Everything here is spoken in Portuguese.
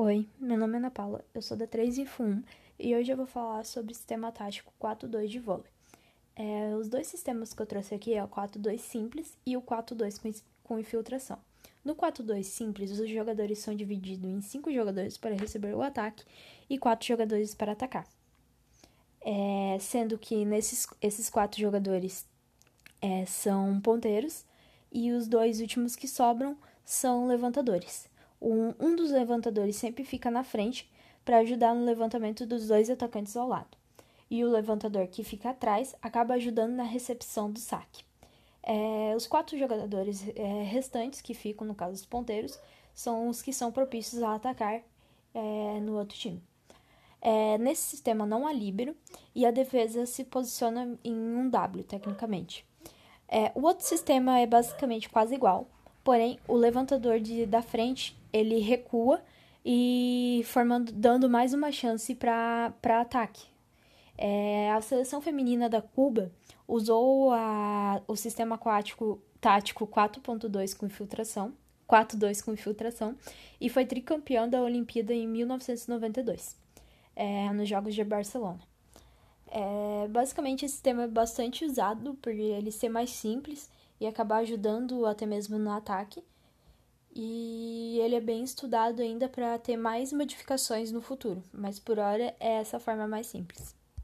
Oi, meu nome é Ana Paula, eu sou da 3 Info 1 e hoje eu vou falar sobre o sistema tático 4-2 de vôlei. É, os dois sistemas que eu trouxe aqui é o 4-2 simples e o 4-2 com, com infiltração. No 4-2 simples, os jogadores são divididos em 5 jogadores para receber o ataque e 4 jogadores para atacar. É, sendo que nesses esses 4 jogadores é, são ponteiros e os dois últimos que sobram são levantadores. Um, um dos levantadores sempre fica na frente para ajudar no levantamento dos dois atacantes ao lado. E o levantador que fica atrás acaba ajudando na recepção do saque. É, os quatro jogadores é, restantes que ficam, no caso dos ponteiros, são os que são propícios a atacar é, no outro time. É, nesse sistema não há líbero e a defesa se posiciona em um W, tecnicamente. É, o outro sistema é basicamente quase igual, porém o levantador de, da frente ele recua e formando, dando mais uma chance para ataque. É, a seleção feminina da Cuba usou a, o sistema aquático tático 4.2 com infiltração, 4.2 com infiltração, e foi tricampeão da Olimpíada em 1992, é, nos Jogos de Barcelona. É, basicamente, esse sistema é bastante usado por ele ser mais simples e acabar ajudando até mesmo no ataque e ele é bem estudado ainda para ter mais modificações no futuro, mas por hora é essa forma mais simples.